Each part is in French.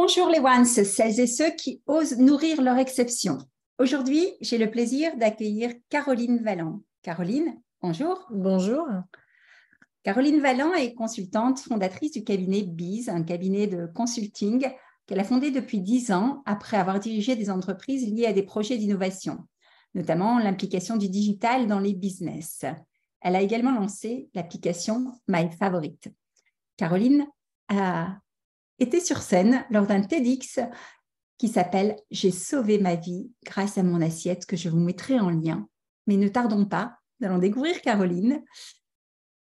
Bonjour les ones, celles et ceux qui osent nourrir leur exception. Aujourd'hui, j'ai le plaisir d'accueillir Caroline Valland. Caroline, bonjour. Bonjour. Caroline Valland est consultante, fondatrice du cabinet Biz, un cabinet de consulting qu'elle a fondé depuis dix ans après avoir dirigé des entreprises liées à des projets d'innovation, notamment l'implication du digital dans les business. Elle a également lancé l'application My Favorite. Caroline a été sur scène lors d'un TEDx qui s'appelle J'ai sauvé ma vie grâce à mon assiette que je vous mettrai en lien. Mais ne tardons pas, nous allons découvrir Caroline.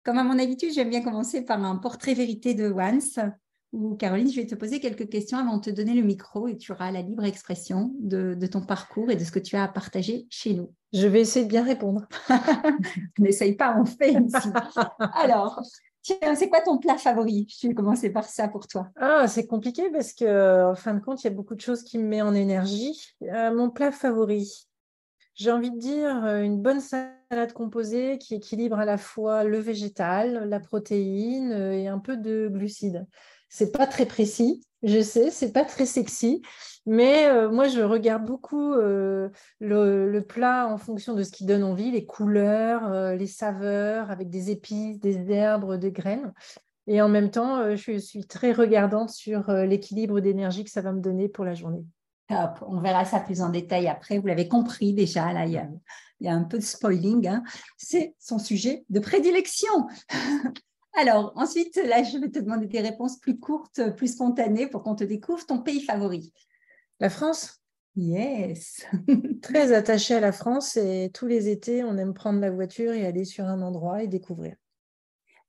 Comme à mon habitude, j'aime bien commencer par un portrait vérité de Once. Où, Caroline, je vais te poser quelques questions avant de te donner le micro et tu auras la libre expression de, de ton parcours et de ce que tu as à partager chez nous. Je vais essayer de bien répondre. N'essaye pas, on fait ici. Alors, Tiens, c'est quoi ton plat favori? Je vais commencer par ça pour toi. Ah, c'est compliqué parce que, fin de compte, il y a beaucoup de choses qui me mettent en énergie. Euh, mon plat favori, j'ai envie de dire euh, une bonne salade composée qui équilibre à la fois le végétal, la protéine euh, et un peu de glucides. C'est pas très précis, je sais, c'est pas très sexy, mais euh, moi, je regarde beaucoup euh, le, plat en fonction de ce qui donne envie, les couleurs, euh, les saveurs, avec des épices, des herbes, des graines. Et en même temps, je suis très regardante sur l'équilibre d'énergie que ça va me donner pour la journée. On verra ça plus en détail après. Vous l'avez compris déjà, là, il y a, un peu de spoiling. Hein. C'est son sujet de prédilection. Alors, ensuite, là, je vais te demander des réponses plus courtes, plus spontanées pour qu'on te découvre ton pays favori. La France? Yes. Très attachée à la France et tous les étés, on aime prendre la voiture et aller sur un endroit et découvrir.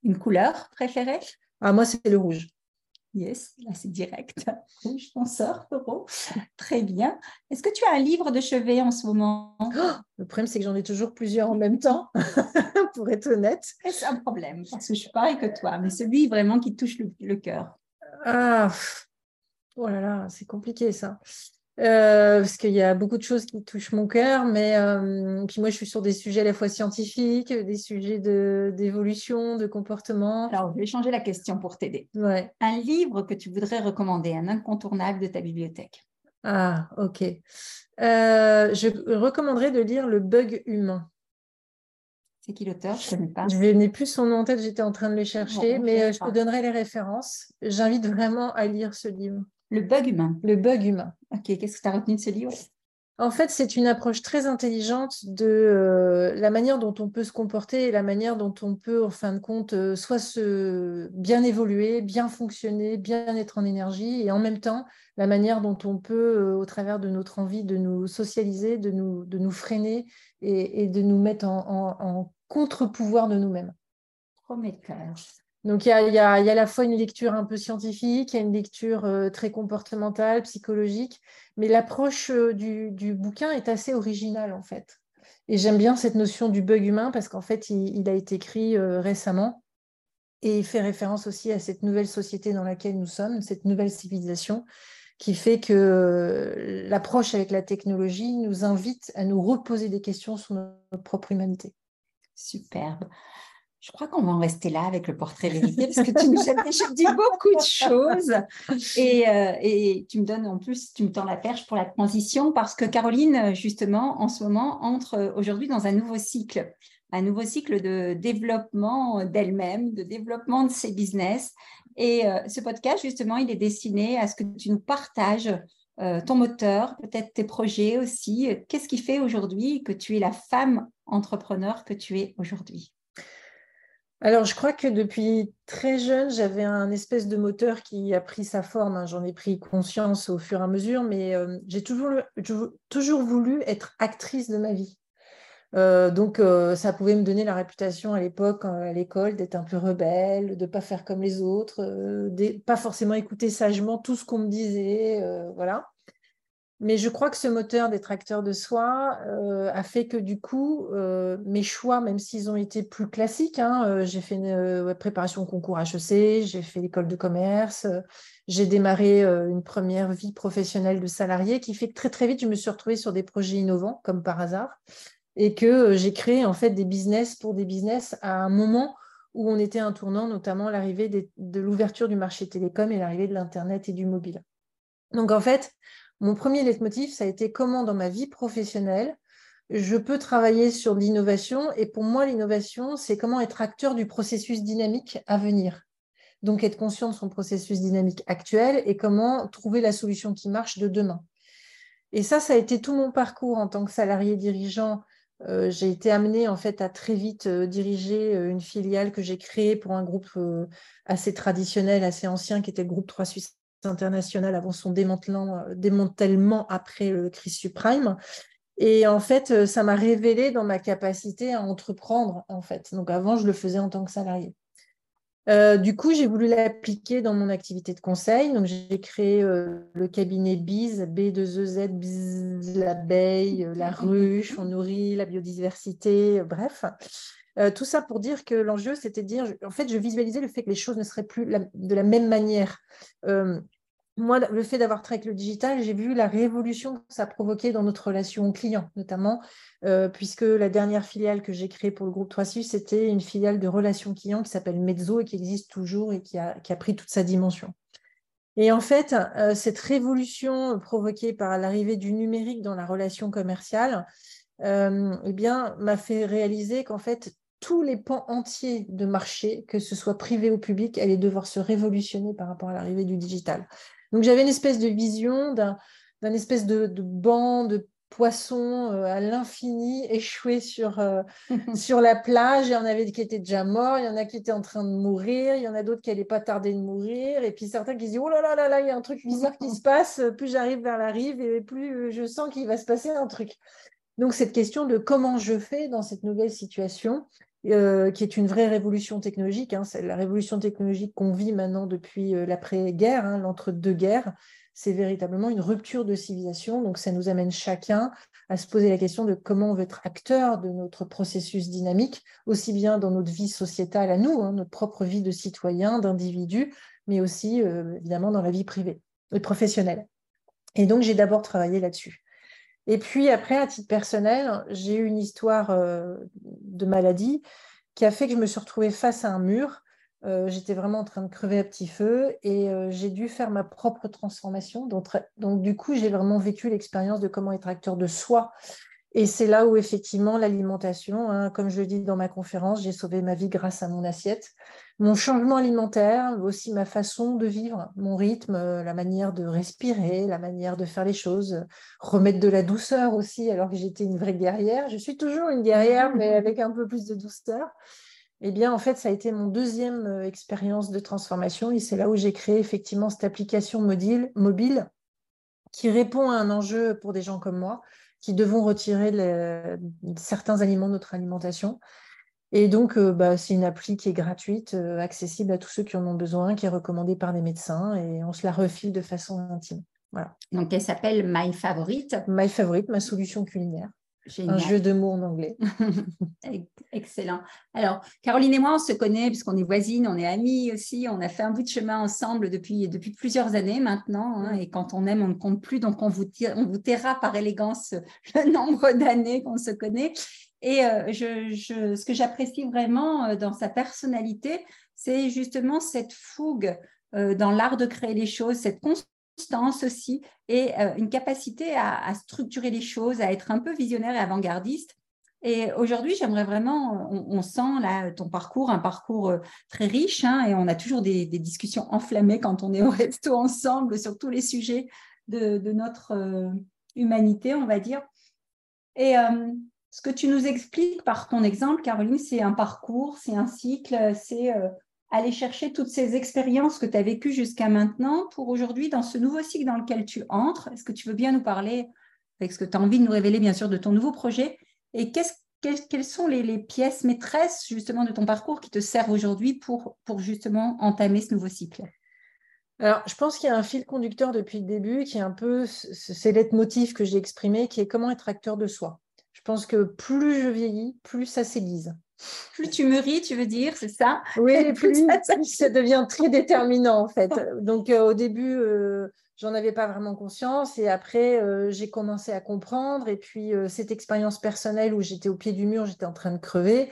Une couleur préférée? Ah, moi, c'est le rouge. Yes, là c'est direct. Rouge, on sort, Très bien. Est-ce que tu as un livre de chevet en ce moment? Oh, Le problème, c'est que j'en ai toujours plusieurs en même temps, pour être honnête. C'est un problème, parce que je suis pareil que toi, mais celui vraiment qui touche le, le cœur. Ah, Oh là là, c'est compliqué ça. Euh, parce qu'il y a beaucoup de choses qui touchent mon cœur, mais euh, puis moi je suis sur des sujets à la fois scientifiques, des sujets d'évolution, de, comportement. Alors je vais changer la question pour t'aider. Ouais. Un livre que tu voudrais recommander, un incontournable de ta bibliothèque. Ah, ok. Euh, je recommanderais de lire Le bug humain. C'est qui l'auteur? Je ne pas. Je n'ai plus son nom en tête, j'étais en train de le chercher, mais je te donnerai les références. J'invite vraiment à lire ce livre. Le bug humain. Le bug humain. Ok, qu'est-ce que tu as retenu de ce livre? En fait, c'est une approche très intelligente de euh, la manière dont on peut se comporter et la manière dont on peut, en fin de compte, euh, soit se bien évoluer, bien fonctionner, bien être en énergie, et en même temps, la manière dont on peut, euh, au travers de notre envie de nous socialiser, de nous, de nous freiner et, de nous mettre en, en contre-pouvoir de nous-mêmes. Prometteur. Donc, il y a, à la fois une lecture un peu scientifique, il y a une lecture euh, très comportementale, psychologique, mais l'approche euh, du, bouquin est assez originale, en fait. Et j'aime bien cette notion du bug humain parce qu'en fait, il, a été écrit euh, récemment et il fait référence aussi à cette nouvelle société dans laquelle nous sommes, cette nouvelle civilisation qui fait que l'approche avec la technologie nous invite à nous reposer des questions sur notre propre humanité. Superbe. Je crois qu'on va en rester là avec le portrait vérité parce que tu nous as déjà dit beaucoup de choses et, euh, et, tu me donnes en plus, tu me tends la perche pour la transition parce que Caroline, justement, en ce moment, entre aujourd'hui dans un nouveau cycle, un nouveau cycle de développement d'elle-même, de développement de ses business. Et euh, ce podcast, justement, il est destiné à ce que tu nous partages euh, ton moteur, peut-être tes projets aussi. Qu'est-ce qui fait aujourd'hui que tu es la femme entrepreneur que tu es aujourd'hui? Alors, je crois que depuis très jeune, j'avais un espèce de moteur qui a pris sa forme. Hein. J'en ai pris conscience au fur et à mesure, mais euh, j'ai toujours, voulu être actrice de ma vie. Euh, donc, ça pouvait me donner la réputation à l'époque, à l'école, d'être un peu rebelle, de ne pas faire comme les autres, de pas forcément écouter sagement tout ce qu'on me disait. voilà. Mais je crois que ce moteur des tracteurs de soi euh, a fait que du coup, euh, mes choix, même s'ils ont été plus classiques, hein, euh, j'ai fait une préparation au concours HEC, j'ai fait l'école de commerce, j'ai démarré une première vie professionnelle de salarié qui fait que très très vite, je me suis retrouvée sur des projets innovants, comme par hasard, et que j'ai créé en fait des business pour des business à un moment où on était un tournant, notamment l'arrivée de l'ouverture du marché télécom et l'arrivée de l'Internet et du mobile. Donc en fait, mon premier leitmotiv, ça a été comment dans ma vie professionnelle, je peux travailler sur l'innovation. Et pour moi, l'innovation, c'est comment être acteur du processus dynamique à venir. Donc, être conscient de son processus dynamique actuel et comment trouver la solution qui marche de demain. Et ça, ça a été tout mon parcours en tant que salarié dirigeant. Euh, j'ai été amenée en fait à très vite euh, diriger euh, une filiale que j'ai créée pour un groupe assez traditionnel, assez ancien, qui était le groupe 3 Suisses international avant son démantèlement, euh, démantèlement après le crise subprime. Et en fait, euh, ça m'a révélé dans ma capacité à entreprendre, en fait. Donc avant, je le faisais en tant que salarié. Euh, du coup, j'ai voulu l'appliquer dans mon activité de conseil. Donc, j'ai créé le cabinet BIZ, B2EZ, BIZ, l'abeille, la ruche, on nourrit la biodiversité, bref. tout ça pour dire que l'enjeu, c'était de dire, en fait, je visualisais le fait que les choses ne seraient plus de la même manière moi, le fait d'avoir travaillé avec le digital, j'ai vu la révolution que ça a provoqué dans notre relation client, notamment, euh, puisque la dernière filiale que j'ai créée pour le groupe 3 c'était une filiale de relations clients qui s'appelle Mezzo et qui existe toujours et qui a, pris toute sa dimension. Et en fait, euh, cette révolution provoquée par l'arrivée du numérique dans la relation commerciale, euh, eh bien, m'a fait réaliser qu'en fait, tous les pans entiers de marché, que ce soit privé ou public, allaient devoir se révolutionner par rapport à l'arrivée du digital. Donc j'avais une espèce de vision d'un espèce de, banc de poissons euh, à l'infini échoués sur, euh, sur la plage. Il y en avait qui étaient déjà morts, il y en a qui étaient en train de mourir, il y en a d'autres qui n'allaient pas tarder de mourir, et puis certains qui disaient Oh là là là là, il y a un truc bizarre qui se passe, plus j'arrive vers la rive et plus je sens qu'il va se passer un truc. Donc cette question de comment je fais dans cette nouvelle situation, euh, qui est une vraie révolution technologique. Hein. C'est la révolution technologique qu'on vit maintenant depuis euh, l'après-guerre, hein, l'entre-deux-guerres. C'est véritablement une rupture de civilisation. Donc, ça nous amène chacun à se poser la question de comment on veut être acteur de notre processus dynamique, aussi bien dans notre vie sociétale à nous, hein, notre propre vie de citoyen, d'individu, mais aussi euh, évidemment dans la vie privée et professionnelle. Et donc, j'ai d'abord travaillé là-dessus. Et puis après, à titre personnel, j'ai eu une histoire euh, de maladie qui a fait que je me suis retrouvée face à un mur. Euh, j'étais vraiment en train de crever à petit feu et euh, j'ai dû faire ma propre transformation. Donc, du coup, j'ai vraiment vécu l'expérience de comment être acteur de soi et c'est là où effectivement l'alimentation, hein, comme je le dis dans ma conférence, j'ai sauvé ma vie grâce à mon assiette. Mon changement alimentaire, aussi ma façon de vivre, mon rythme, la manière de respirer, la manière de faire les choses, remettre de la douceur aussi, alors que j'étais une vraie guerrière. Je suis toujours une guerrière, mais avec un peu plus de douceur. Eh bien, en fait, ça a été mon deuxième euh, expérience de transformation et c'est là où j'ai créé effectivement cette application mobile, mobile qui répond à un enjeu pour des gens comme moi, qui devons retirer certains aliments de notre alimentation. Et donc, euh, bah, c'est une appli qui est gratuite, euh, accessible à tous ceux qui en ont besoin, qui est recommandée par les médecins et on se la refile de façon intime. Voilà. Donc, elle s'appelle My Favorite. My Favorite, ma solution culinaire. Un jeu de mots en anglais. Excellent. Alors, Caroline et moi, on se connaît puisqu'on est voisines, on est amies aussi. On a fait un bout de chemin ensemble depuis, depuis plusieurs années maintenant. Hein, et quand on aime, on ne compte plus. Donc, on vous, on vous taira par élégance le nombre d'années qu'on se connaît. Et euh, ce que j'apprécie vraiment euh, dans sa personnalité, c'est justement cette fougue euh, dans l'art de créer les choses, cette constance aussi et une capacité à, structurer les choses, à être un peu visionnaire et avant-gardiste. Et aujourd'hui, j'aimerais vraiment, on, sent là ton parcours, un parcours très riche, hein, et on a toujours des, discussions enflammées quand on est au resto ensemble sur tous les sujets de, notre humanité, on va dire. Et ce que tu nous expliques par ton exemple, Caroline, c'est un parcours, c'est un cycle, c'est aller chercher toutes ces expériences que tu as vécues jusqu'à maintenant pour aujourd'hui, dans ce nouveau cycle dans lequel tu entres. Est-ce que tu veux bien nous parler, avec ce que tu as envie de nous révéler, bien sûr, de ton nouveau projet Et quelles sont les, pièces maîtresses, justement, de ton parcours qui te servent aujourd'hui pour, justement entamer ce nouveau cycle? Alors, je pense qu'il y a un fil conducteur depuis le début qui est un peu ce leitmotiv que j'ai exprimé, qui est comment être acteur de soi. Je pense que plus je vieillis, plus ça s'aiguise. Plus tu mûris, tu veux dire, c'est ça? Oui, plus, ça, devient très déterminant en fait. Donc euh, au début, euh, j'en avais pas vraiment conscience et après, euh, j'ai commencé à comprendre. Et puis cette expérience personnelle où j'étais au pied du mur, j'étais en train de crever.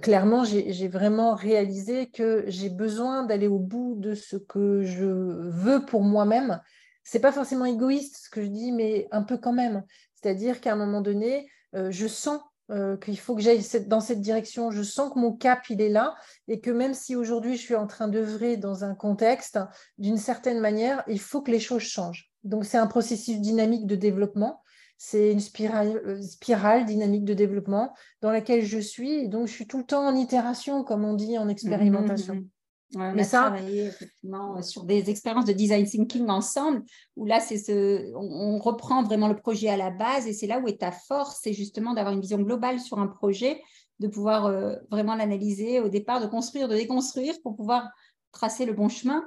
clairement, j'ai vraiment réalisé que j'ai besoin d'aller au bout de ce que je veux pour moi-même. C'est pas forcément égoïste ce que je dis, mais un peu quand même. C'est-à-dire qu'à un moment donné, je sens euh, qu'il faut que j'aille dans cette direction. Je sens que mon cap, il est là et que même si aujourd'hui je suis en train d'œuvrer dans un contexte, d'une certaine manière, il faut que les choses changent. Donc c'est un processus dynamique de développement. C'est une spirale, euh, dynamique de développement dans laquelle je suis. Et donc je suis tout le temps en itération, comme on dit, en expérimentation. Mmh, mmh, on a travaillé effectivement sur des expériences de design thinking ensemble, où là, c'est ce, on, reprend vraiment le projet à la base et c'est là où est ta force, c'est justement d'avoir une vision globale sur un projet, de pouvoir euh, vraiment l'analyser au départ, de construire, de déconstruire pour pouvoir tracer le bon chemin.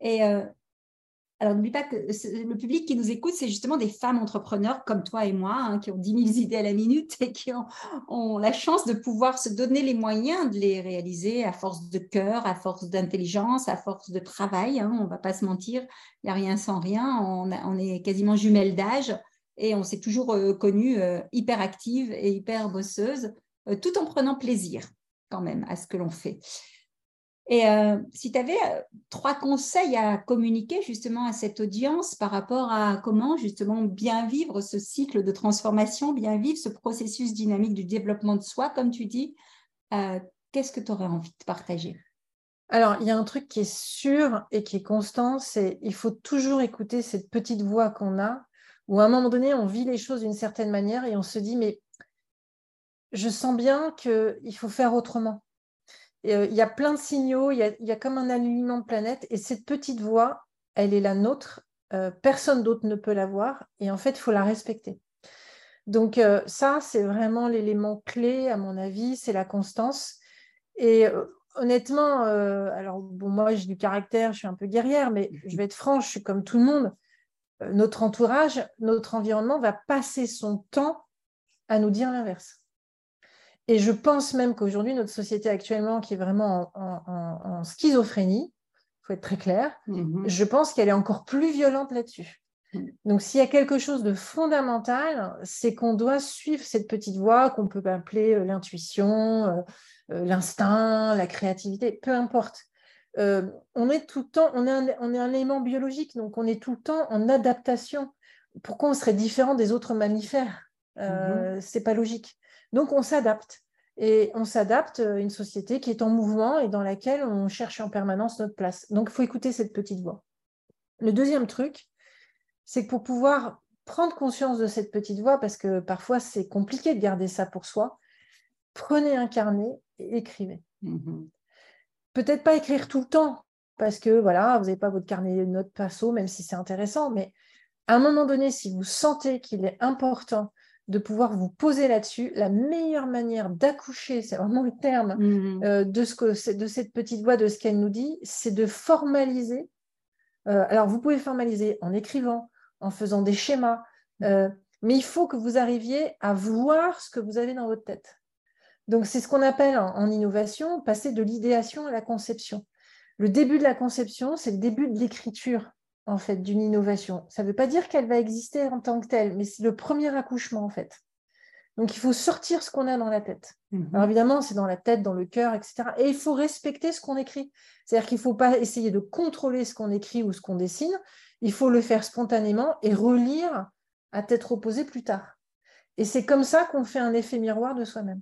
Et, euh, alors, n'oublie pas que le public qui nous écoute, c'est justement des femmes entrepreneurs comme toi et moi, hein, qui ont 10 000 idées à la minute et qui ont, la chance de pouvoir se donner les moyens de les réaliser à force de cœur, à force d'intelligence, à force de travail. Hein, on ne va pas se mentir, il n'y a rien sans rien. On, est quasiment jumelles d'âge et on s'est toujours euh, connues euh, hyper actives et hyper bosseuses, euh, tout en prenant plaisir quand même à ce que l'on fait. Et euh, si tu avais euh, trois conseils à communiquer justement à cette audience par rapport à comment justement bien vivre ce cycle de transformation, bien vivre ce processus dynamique du développement de soi, comme tu dis, euh, qu'est-ce que tu aurais envie de partager? Alors, il y a un truc qui est sûr et qui est constant, c'est il faut toujours écouter cette petite voix qu'on a, où à un moment donné, on vit les choses d'une certaine manière et on se dit, mais je sens bien qu'il faut faire autrement il y a plein de signaux, il y a, comme un alignement de planète, et cette petite voix, elle est la nôtre, euh, personne d'autre ne peut la voir, et en fait, il faut la respecter. Donc euh, ça, c'est vraiment l'élément clé, à mon avis, c'est la constance. Et honnêtement, alors bon, moi, j'ai du caractère, je suis un peu guerrière, mais je vais être franche, je suis comme tout le monde. notre entourage, notre environnement va passer son temps à nous dire l'inverse. Et je pense même qu'aujourd'hui, notre société actuellement, qui est vraiment en, schizophrénie, il faut être très clair, mhm. je pense qu'elle est encore plus violente là-dessus. Mhm. Donc, s'il y a quelque chose de fondamental, c'est qu'on doit suivre cette petite voie qu'on peut appeler euh, l'intuition, euh, euh, l'instinct, la créativité, peu importe. on est tout le temps, on est, un, on est un élément biologique, donc on est tout le temps en adaptation. Pourquoi on serait différent des autres mammifères? Euh, mhm. C'est pas logique. Donc, on s'adapte. Et on s'adapte à une société qui est en mouvement et dans laquelle on cherche en permanence notre place. Donc, il faut écouter cette petite voix. Le deuxième truc, c'est que pour pouvoir prendre conscience de cette petite voix, parce que parfois c'est compliqué de garder ça pour soi, prenez un carnet et écrivez. Mhm. Peut-être pas écrire tout le temps, parce que voilà, vous n'avez pas votre carnet de notes passo, même si c'est intéressant, mais à un moment donné, si vous sentez qu'il est important de pouvoir vous poser là-dessus. La meilleure manière d'accoucher, c'est vraiment le terme mmh euh, de, ce que, de cette petite voix, de ce qu'elle nous dit, c'est de formaliser. Euh, alors, vous pouvez formaliser en écrivant, en faisant des schémas, euh, mais il faut que vous arriviez à voir ce que vous avez dans votre tête. Donc, c'est ce qu'on appelle en innovation passer de l'idéation à la conception. Le début de la conception, c'est le début de l'écriture en fait, d'une innovation. Ça ne veut pas dire qu'elle va exister en tant que telle, mais c'est le premier accouchement, en fait. Donc, il faut sortir ce qu'on a dans la tête. Mhm. Alors, évidemment, c'est dans la tête, dans le cœur, etc. Et il faut respecter ce qu'on écrit. C'est-à-dire qu'il ne faut pas essayer de contrôler ce qu'on écrit ou ce qu'on dessine. Il faut le faire spontanément et relire à tête opposée plus tard. Et c'est comme ça qu'on fait un effet miroir de soi-même.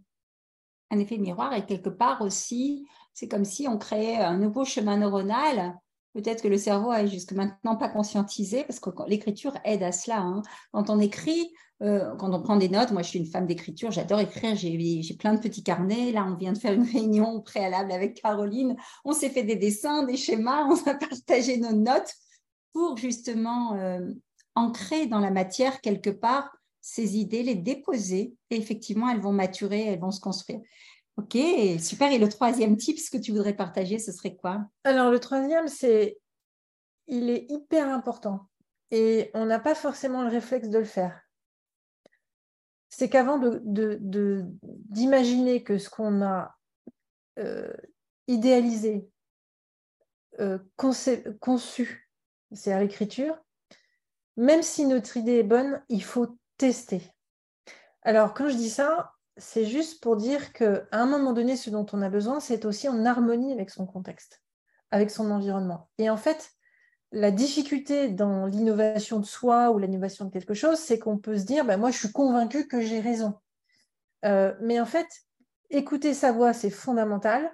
Un effet miroir, et quelque part aussi, c'est comme si on créait un nouveau chemin neuronal peut-être que le cerveau a jusque maintenant pas conscientisé, parce que l'écriture aide à cela. Hein. Quand on écrit, euh, quand on prend des notes, moi je suis une femme d'écriture, j'adore écrire, j'ai plein de petits carnets. Là, on vient de faire une réunion préalable avec Caroline. On s'est fait des dessins, des schémas, on a partagé nos notes pour justement euh, ancrer dans la matière quelque part ces idées, les déposer, et effectivement, elles vont maturer, elles vont se construire. Ok, super. Et le troisième ce que tu voudrais partager, ce serait quoi? Alors, le troisième, c'est il est hyper important et on n'a pas forcément le réflexe de le faire. C'est qu'avant d'imaginer de, que ce qu'on a euh, idéalisé, euh, conçu, c'est à l'écriture, même si notre idée est bonne, il faut tester. Alors, quand je dis ça, c'est juste pour dire qu'à un moment donné, ce dont on a besoin, c'est aussi en harmonie avec son contexte, avec son environnement. Et en fait, la difficulté dans l'innovation de soi ou l'innovation de quelque chose, c'est qu'on peut se dire, ben, moi, je suis convaincu que j'ai raison. Euh, mais en fait, écouter sa voix, c'est fondamental,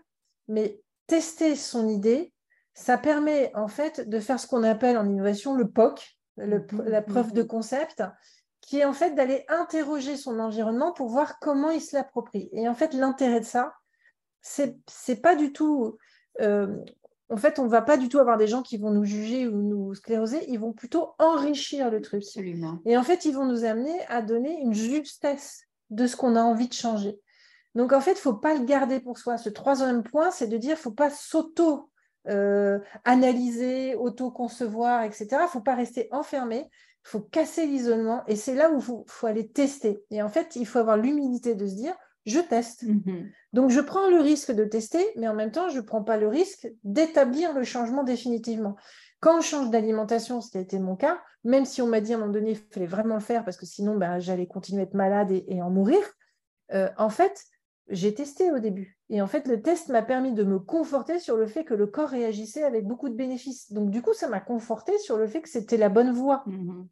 mais tester son idée, ça permet en fait de faire ce qu'on appelle en innovation le POC, la mmh preuve de concept, qui est en fait d'aller interroger son environnement pour voir comment il se l'approprie. Et en fait, l'intérêt de ça, c'est pas du tout. Euh, en fait, on ne va pas du tout avoir des gens qui vont nous juger ou nous scléroser, ils vont plutôt enrichir le truc. Absolument. Et en fait, ils vont nous amener à donner une justesse de ce qu'on a envie de changer. Donc, en fait, il ne faut pas le garder pour soi. Ce troisième point, c'est de dire qu'il ne faut pas s'auto- euh, auto-concevoir, etc. Il ne faut pas rester enfermé il faut casser l'isolement et c'est là où il faut, aller tester. Et en fait, il faut avoir l'humilité de se dire, je teste. Mhm. Donc, je prends le risque de tester, mais en même temps, je ne prends pas le risque d'établir le changement définitivement. Quand on change d'alimentation, ce qui a été mon cas, même si on m'a dit à un moment donné, il fallait vraiment le faire parce que sinon, bah, j'allais continuer à être malade et, en mourir, euh, en fait, j'ai testé au début. Et en fait, le test m'a permis de me conforter sur le fait que le corps réagissait avec beaucoup de bénéfices. Donc, du coup, ça m'a conforté sur le fait que c'était la bonne voie. Mhm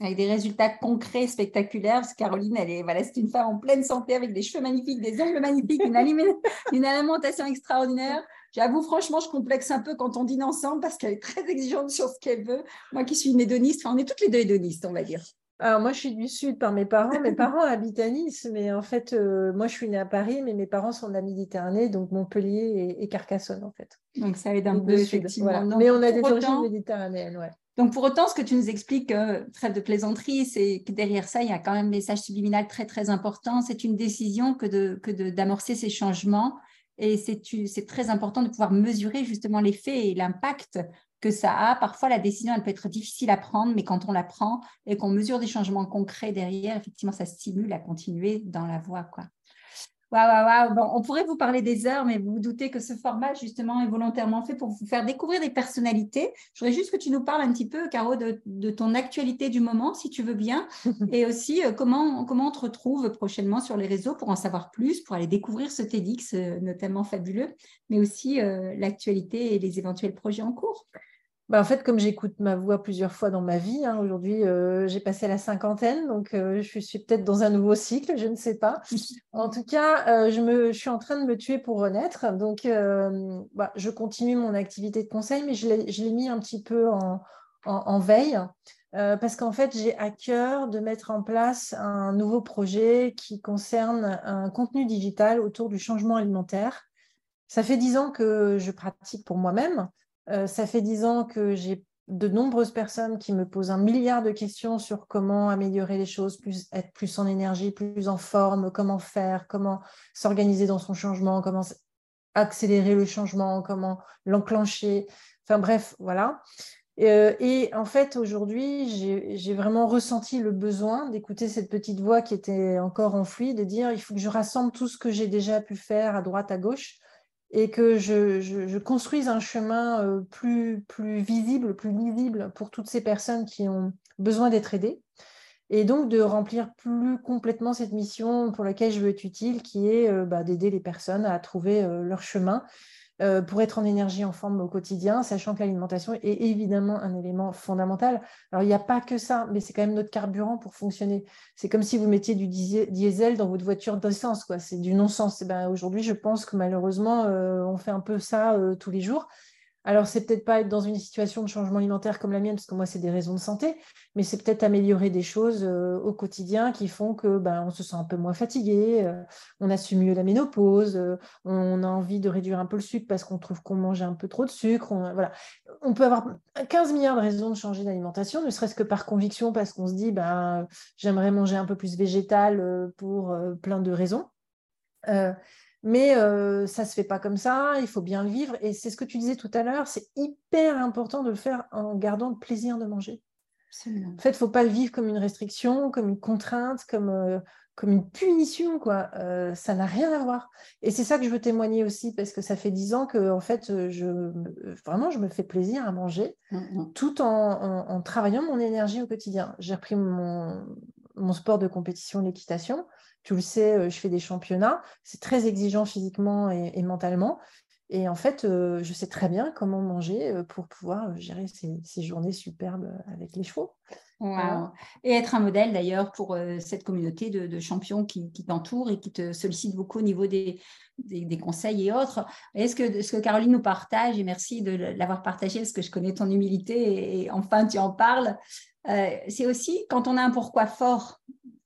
avec des résultats concrets, spectaculaires, parce que Caroline, elle est, voilà, c'est une femme en pleine santé avec des cheveux magnifiques, des ongles magnifiques, une, une alimentation extraordinaire. J'avoue, franchement, je complexe un peu quand on dîne ensemble parce qu'elle est très exigeante sur ce qu'elle veut. Moi qui suis une hédoniste, enfin, on est toutes les deux hédonistes, on va dire. Alors, moi, je suis du Sud par mes parents. Mes parents habitent à Nice, mais en fait, euh, moi, je suis née à Paris, mais mes parents sont de la Méditerranée, donc Montpellier et, Carcassonne, en fait. Donc, ça aide un peu, effectivement. mais on a des origines méditerranéennes, ouais. Donc, pour autant, ce que tu nous expliques, euh, de plaisanterie, c'est que derrière ça, il y a quand même un message subliminal très, très important. C'est une décision que d'amorcer de, que d'amorcer ces changements. Et c'est très important de pouvoir mesurer justement l'effet et l'impact que ça a. Parfois, la décision, elle peut être difficile à prendre, mais quand on la prend et qu'on mesure des changements concrets derrière, effectivement, ça stimule à continuer dans la voie. Quoi. Waouh, waouh, Bon, on pourrait vous parler des heures, mais vous vous doutez que ce format, justement, est volontairement fait pour vous faire découvrir des personnalités. Je voudrais juste que tu nous parles un petit peu, Caro, de, ton actualité du moment, si tu veux bien, et aussi euh, comment, comment on te retrouve prochainement sur les réseaux pour en savoir plus, pour aller découvrir ce TEDx euh, notamment fabuleux, mais aussi euh, l'actualité et les éventuels projets en cours. Bah, en fait, comme j'écoute ma voix plusieurs fois dans ma vie, hein, aujourd'hui euh, j'ai passé la cinquantaine, donc euh, je suis peut-être dans un nouveau cycle, je ne sais pas. En tout cas, euh, je, me, je suis en train de me tuer pour renaître, donc bah, je continue mon activité de conseil, mais je l'ai mis un petit peu en, en veille. parce qu'en fait, j'ai à cœur de mettre en place un nouveau projet qui concerne un contenu digital autour du changement alimentaire. Ça fait dix ans que je pratique pour moi-même. Euh, ça fait dix ans que j'ai de nombreuses personnes qui me posent un milliard de questions sur comment améliorer les choses, plus, être plus en énergie, plus en forme, comment faire, comment s'organiser dans son changement, comment accélérer le changement, comment l'enclencher. Enfin bref, voilà. Euh, et en fait, aujourd'hui, j'ai vraiment ressenti le besoin d'écouter cette petite voix qui était encore enfouie, de dire il faut que je rassemble tout ce que j'ai déjà pu faire à droite, à gauche, et que je, construise un chemin euh, plus, visible, plus lisible pour toutes ces personnes qui ont besoin d'être aidées. Et donc de remplir plus complètement cette mission pour laquelle je veux être utile, qui est euh, bah, d'aider les personnes à trouver euh, leur chemin euh, pour être en énergie en forme au quotidien, sachant que l'alimentation est évidemment un élément fondamental. Alors, il n'y a pas que ça, mais c'est quand même notre carburant pour fonctionner. C'est comme si vous mettiez du diesel dans votre voiture d'essence. C'est du non-sens. Eh ben, aujourd'hui, je pense que malheureusement, euh, on fait un peu ça euh, tous les jours. Alors, c'est peut-être pas être dans une situation de changement alimentaire comme la mienne, parce que moi, c'est des raisons de santé, mais c'est peut-être améliorer des choses euh, au quotidien qui font que ben, on se sent un peu moins fatigué, euh, on assume mieux la ménopause, euh, on a envie de réduire un peu le sucre parce qu'on trouve qu'on mange un peu trop de sucre. On, voilà. on peut avoir 15 milliards de raisons de changer d'alimentation, ne serait-ce que par conviction, parce qu'on se dit ben, j'aimerais manger un peu plus végétal pour plein de raisons. Mais euh, ça ne se fait pas comme ça, il faut bien le vivre. Et c'est ce que tu disais tout à l'heure, c'est hyper important de le faire en gardant le plaisir de manger. En fait, il ne faut pas le vivre comme une restriction, comme une contrainte, comme, euh, comme une punition. quoi. Euh, ça n'a rien à voir. Et c'est ça que je veux témoigner aussi, parce que ça fait dix ans que en fait, je, vraiment, je me fais plaisir à manger, mmh, mmh. tout en, en, travaillant mon énergie au quotidien. J'ai repris mon, mon sport de compétition, l'équitation. Tu le sais, euh, je fais des championnats. C'est très exigeant physiquement et, mentalement. Et en fait, euh, je sais très bien comment manger euh, pour pouvoir gérer ces, journées superbes avec les chevaux. Et être un modèle d'ailleurs pour cette communauté de, champions qui, t'entourent et qui te sollicitent beaucoup au niveau des, des, conseils et autres. Est-ce que ce que Caroline nous partage, et merci de l'avoir partagé parce que je connais ton humilité et, enfin tu en parles, c'est aussi quand on a un pourquoi fort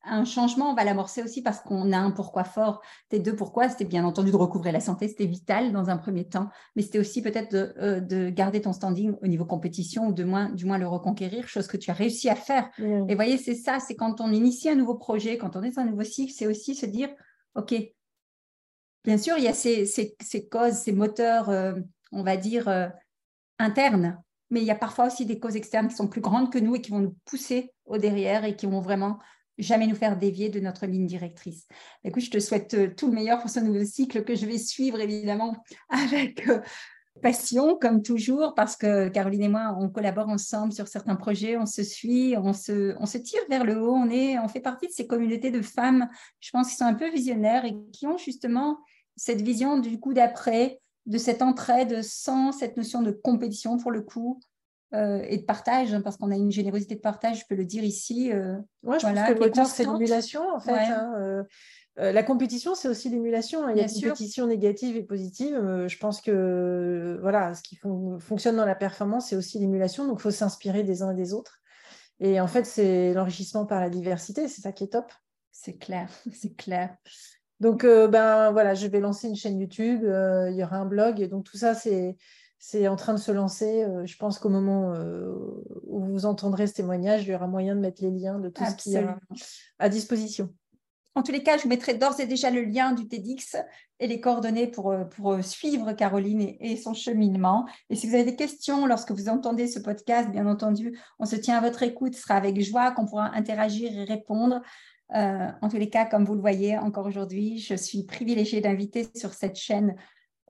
un changement, on va l'amorcer aussi parce qu'on a un pourquoi fort. Tes deux pourquoi, c'était bien entendu de recouvrer la santé, c'était vital dans un premier temps, mais c'était aussi peut-être de, euh, garder ton standing au niveau compétition ou de moins, du moins le reconquérir, chose que tu as réussi à faire. Et voyez, c'est ça, c'est quand on initie un nouveau projet, quand on est dans un nouveau cycle, c'est aussi se dire, OK, bien sûr, il y a ces, causes, ces moteurs, euh, on va dire, euh, internes, mais il y a parfois aussi des causes externes qui sont plus grandes que nous et qui vont nous pousser au derrière et qui vont vraiment jamais nous faire dévier de notre ligne directrice. Écoute, je te souhaite euh, tout le meilleur pour ce nouveau cycle que je vais suivre évidemment avec euh, passion, comme toujours, parce que Caroline et moi, on collabore ensemble sur certains projets, on se suit, on se, on se tire vers le haut, on, est, on fait partie de ces communautés de femmes, je pense, qui sont un peu visionnaires et qui ont justement cette vision du coup d'après, de cette entraide sans cette notion de compétition pour le coup, euh, et de partage, hein, parce qu'on a une générosité de partage, je peux le dire ici. Euh, je pense que le moteur, c'est l'émulation, en fait. Hein, euh, euh, la compétition, c'est aussi l'émulation. Hein. Il y a une compétition négative et positive. je pense que voilà, ce qui fonctionne dans la performance, c'est aussi l'émulation. Donc, il faut s'inspirer des uns et des autres. Et en fait, c'est l'enrichissement par la diversité. C'est ça qui est top. C'est clair, c'est clair. Donc, ben voilà, je vais lancer une chaîne YouTube. il y aura un blog. Et donc, tout ça, c'est c'est en train de se lancer. Euh, je pense qu'au moment euh, où vous entendrez ce témoignage, il y aura moyen de mettre les liens de tout ce qui est à disposition. En tous les cas, je vous mettrai d'ores et déjà le lien du TEDx et les coordonnées pour, euh, pour suivre Caroline et, son cheminement. Et si vous avez des questions lorsque vous entendez ce podcast, bien entendu, on se tient à votre écoute. Ce sera avec joie qu'on pourra interagir et répondre. en tous les cas, comme vous le voyez encore aujourd'hui, je suis privilégiée d'inviter sur cette chaîne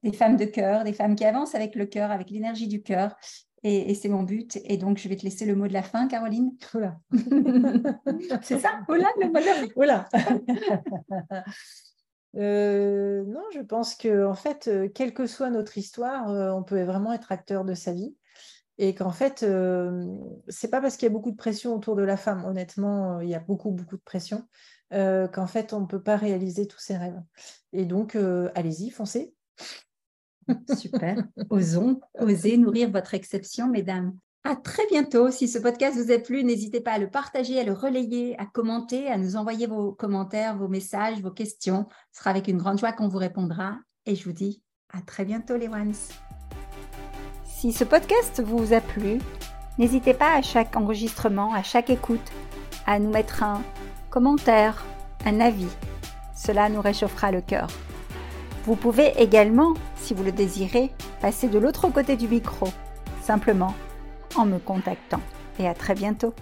des femmes de cœur, des femmes qui avancent avec le cœur, avec l'énergie du cœur. Et, c'est mon but. Et donc, je vais te laisser le mot de la fin, Caroline. Oula. c'est ça? Oula, le mot de la fin. Oula. Euh, non, je pense que en fait, euh, quelle que soit notre histoire, euh, on peut vraiment être acteur de sa vie. Et qu'en fait, c'est pas parce qu'il y a beaucoup de pression autour de la femme, honnêtement, il y a beaucoup, beaucoup de pression, qu'en fait, on ne peut pas réaliser tous ses rêves. Et donc, allez-y, foncez. Super. Osons, osez nourrir votre exception, mesdames. À très bientôt. Si ce podcast vous a plu, n'hésitez pas à le partager, à le relayer, à commenter, à nous envoyer vos commentaires, vos messages, vos questions. Ce sera avec une grande joie qu'on vous répondra. Et je vous dis à très bientôt, les ones. Si ce podcast vous a plu, n'hésitez pas à chaque enregistrement, à chaque écoute, à nous mettre un commentaire, un avis. Cela nous réchauffera le cœur. Vous pouvez également, si vous le désirez, passer de l'autre côté du micro, simplement en me contactant. Et à très bientôt.